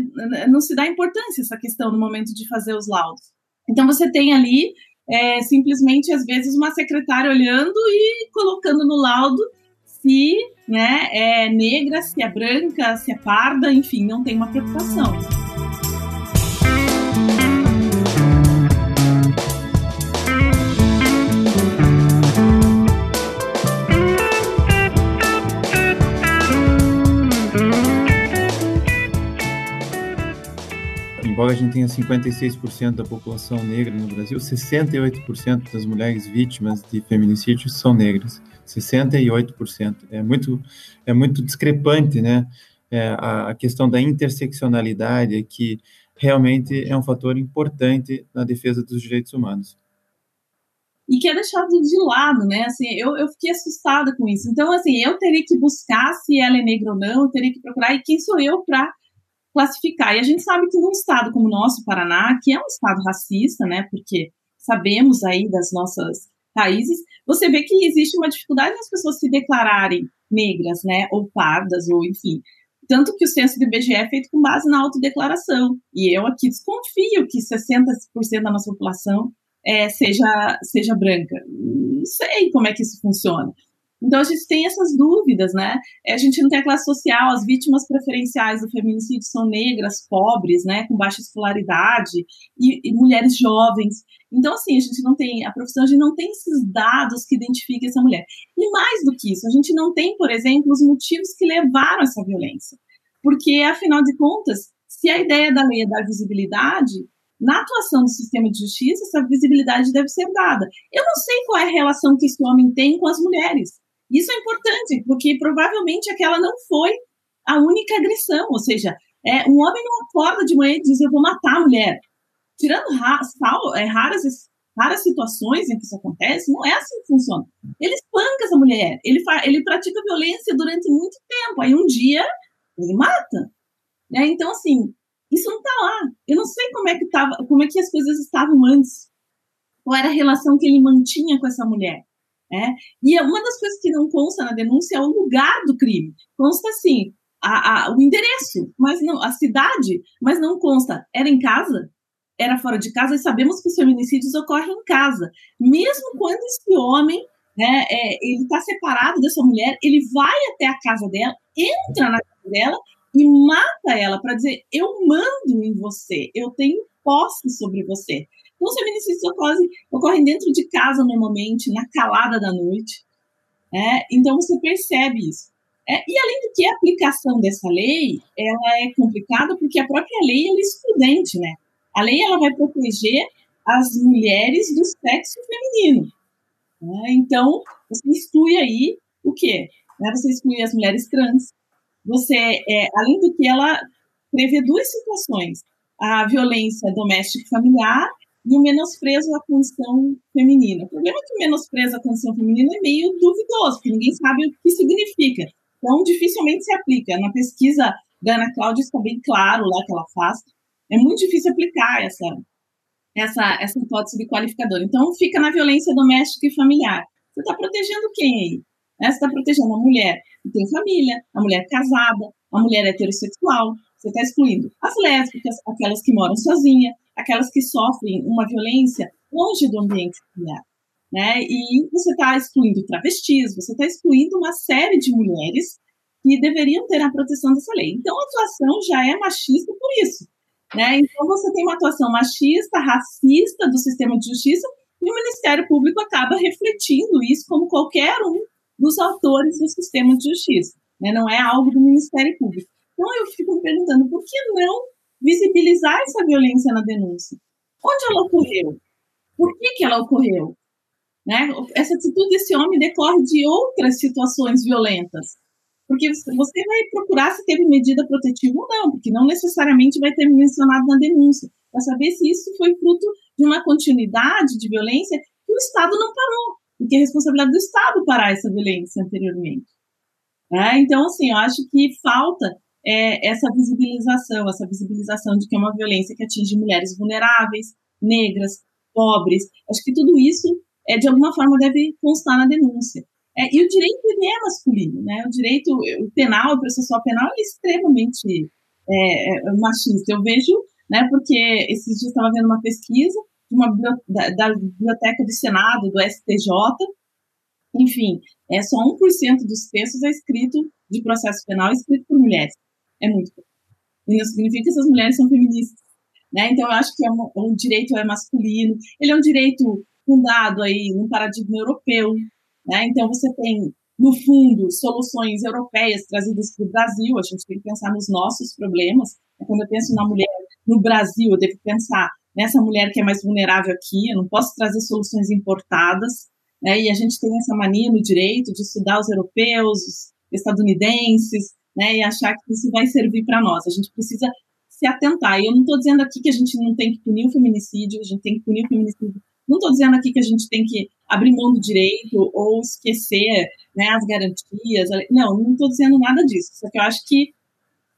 não se dá importância essa questão no momento de fazer os laudos. Então você tem ali é, simplesmente às vezes uma secretária olhando e colocando no laudo se né, é negra, se é branca, se é parda, enfim, não tem uma preocupação. Embora a gente tenha 56% da população negra no Brasil, 68% das mulheres vítimas de feminicídio são negras. 68%. É muito, é muito discrepante, né? É, a, a questão da interseccionalidade, que realmente é um fator importante na defesa dos direitos humanos e que é deixado de lado, né? Assim, eu, eu fiquei assustada com isso. Então, assim, eu teria que buscar se ela é negra ou não, eu teria que procurar, e quem sou eu para classificar. E a gente sabe que num estado como o nosso, Paraná, que é um estado racista, né, porque sabemos aí das nossas raízes, você vê que existe uma dificuldade nas pessoas se declararem negras, né, ou pardas, ou enfim. Tanto que o censo do IBGE é feito com base na autodeclaração. E eu aqui desconfio que 60% da nossa população é, seja, seja branca. Não sei como é que isso funciona. Então a gente tem essas dúvidas, né? É, a gente não tem a classe social, as vítimas preferenciais do feminicídio são negras, pobres, né, com baixa escolaridade e, e, mulheres jovens. Então assim a gente não tem a profissão, a gente não tem esses dados que identifiquem essa mulher. E mais do que isso, a gente não tem, por exemplo, os motivos que levaram essa violência, porque afinal de contas, se a ideia da lei é dar visibilidade, na atuação do sistema de justiça, essa visibilidade deve ser dada. Eu não sei qual é a relação que esse homem tem com as mulheres. Isso é importante, porque provavelmente aquela não foi a única agressão, ou seja, É, um homem não acorda de manhã e diz, eu vou matar a mulher. Tirando ra sal, é, raras, raras situações em que isso acontece, não é assim que funciona. Ele espanca essa mulher, ele, ele pratica violência durante muito tempo, aí um dia ele mata. Né? Então, assim, isso não está lá. Eu não sei como é que tava, como é que as coisas estavam antes. Qual era a relação que ele mantinha com essa mulher. Né? E uma das coisas que não consta na denúncia é o lugar do crime. Consta assim, a, a, o endereço, mas não a cidade, mas não consta. Era em casa? Era fora de casa? E sabemos que os feminicídios ocorrem em casa. Mesmo quando esse homem né, é, ele está separado dessa mulher, ele vai até a casa dela, entra na casa dela e mata ela para dizer: eu mando em você, eu tenho posse sobre você. Então, os feminicídios ocorrem, ocorrem dentro de casa normalmente, na calada da noite. Né? Então, você percebe isso. É, e além do que a aplicação dessa lei, ela é complicada porque a própria lei é excludente, né? A lei ela vai proteger as mulheres do sexo feminino. Né? Então, você exclui aí o quê? Né? Você exclui as mulheres trans. Você, é, além do que ela prevê duas situações: a violência doméstica e familiar e o menosprezo à condição feminina. O problema é que o menosprezo à condição feminina é meio duvidoso, porque ninguém sabe o que significa. Então, dificilmente se aplica. Na pesquisa da Ana Cláudia está bem claro lá que ela faz. É muito difícil aplicar essa, essa, essa hipótese de qualificador. Então, fica na violência doméstica e familiar. Você está protegendo quem aí? Né? Você está protegendo a mulher que tem família, a mulher casada, a mulher heterossexual. Você está excluindo as lésbicas, aquelas que moram sozinhas, aquelas que sofrem uma violência longe do ambiente familiar né? E você está excluindo travestis, você está excluindo uma série de mulheres que deveriam ter a proteção dessa lei. Então, a atuação já é machista por isso. Né? Então, você tem uma atuação machista, racista do sistema de justiça, e o Ministério Público acaba refletindo isso como qualquer um dos autores do sistema de justiça. Né? Não é algo do Ministério Público. Então, eu fico me perguntando por que não visibilizar essa violência na denúncia? Onde ela ocorreu? Por que, que ela ocorreu? Né? Essa atitude desse homem decorre de outras situações violentas. Porque você vai procurar se teve medida protetiva ou não, porque não necessariamente vai ter mencionado na denúncia, para saber se isso foi fruto de uma continuidade de violência que o Estado não parou, porque é responsabilidade do Estado parar essa violência anteriormente. É, então, assim, eu acho que falta é, essa visibilização, essa visibilização de que é uma violência que atinge mulheres vulneráveis, negras, pobres. Acho que tudo isso é, de alguma forma deve constar na denúncia. É, e o direito é masculino, né? O direito o penal, o processual penal é extremamente é, é, machista. Eu vejo, né? Porque esses dias estava vendo uma pesquisa de uma da, da biblioteca do Senado, do STJ, enfim, é só 1% dos textos é escrito de processo penal escrito por mulheres. É muito pouco. E não significa que essas mulheres são feministas. Né? Então, eu acho que é um, o direito é masculino, ele é um direito fundado aí num paradigma europeu, né? Então você tem no fundo soluções europeias trazidas para o Brasil. A gente tem que pensar nos nossos problemas. Quando eu penso na mulher no Brasil, eu devo pensar nessa mulher que é mais vulnerável aqui. Eu não posso trazer soluções importadas. Né? E a gente tem essa mania no direito de estudar os europeus, os estadunidenses, né? E achar que isso vai servir para nós. A gente precisa se atentar. E eu não estou dizendo aqui que a gente não tem que punir o feminicídio, a gente tem que punir o feminicídio não estou dizendo aqui que a gente tem que abrir mão do direito ou esquecer né, as garantias. Não, não estou dizendo nada disso. Só que eu acho que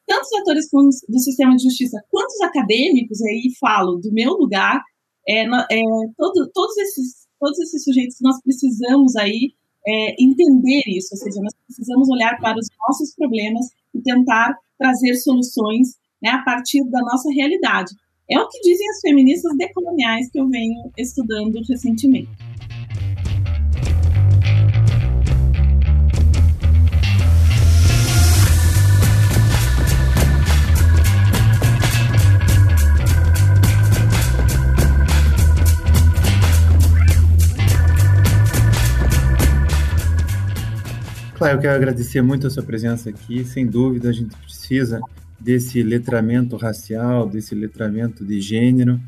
tantos atores do sistema de justiça quanto os acadêmicos, aí falo do meu lugar, é, é, todo, todos, esses, todos esses sujeitos nós precisamos aí é, entender isso, ou seja, nós precisamos olhar para os nossos problemas e tentar trazer soluções né, a partir da nossa realidade. É o que dizem as feministas decoloniais que eu venho estudando recentemente. Claro, eu quero agradecer muito a sua presença aqui. Sem dúvida, a gente precisa desse letramento racial, desse letramento de gênero,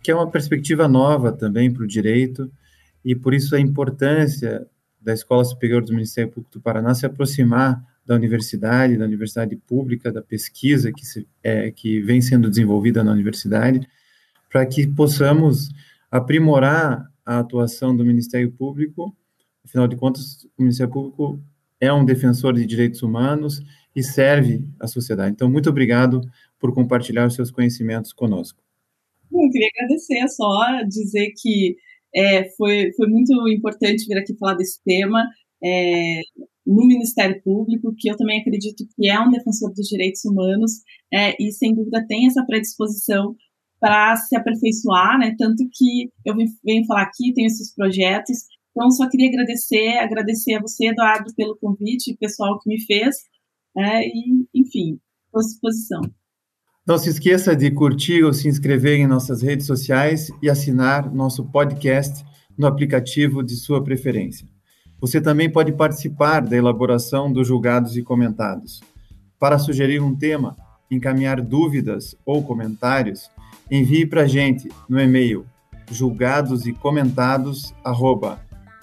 que é uma perspectiva nova também para o direito, e por isso a importância da Escola Superior do Ministério Público do Paraná se aproximar da universidade, da universidade pública, da pesquisa que, se, é, que vem sendo desenvolvida na universidade, para que possamos aprimorar a atuação do Ministério Público. Afinal de contas, o Ministério Público é um defensor de direitos humanos e serve à sociedade. Então, muito obrigado por compartilhar os seus conhecimentos conosco. Eu queria agradecer, só dizer que é, foi, foi muito importante vir aqui falar desse tema é, no Ministério Público, que eu também acredito que é um defensor dos direitos humanos é, e, sem dúvida, tem essa predisposição para se aperfeiçoar, né? Tanto que eu venho falar aqui, tenho esses projetos. Então, só queria agradecer, agradecer a você, Eduardo, pelo convite, pessoal que me fez, é, e, enfim, estou à disposição. Não se esqueça de curtir ou se inscrever em nossas redes sociais e assinar nosso podcast no aplicativo de sua preferência. Você também pode participar da elaboração dos julgados e comentados. Para sugerir um tema, encaminhar dúvidas ou comentários, envie para a gente no e-mail julgados e comentados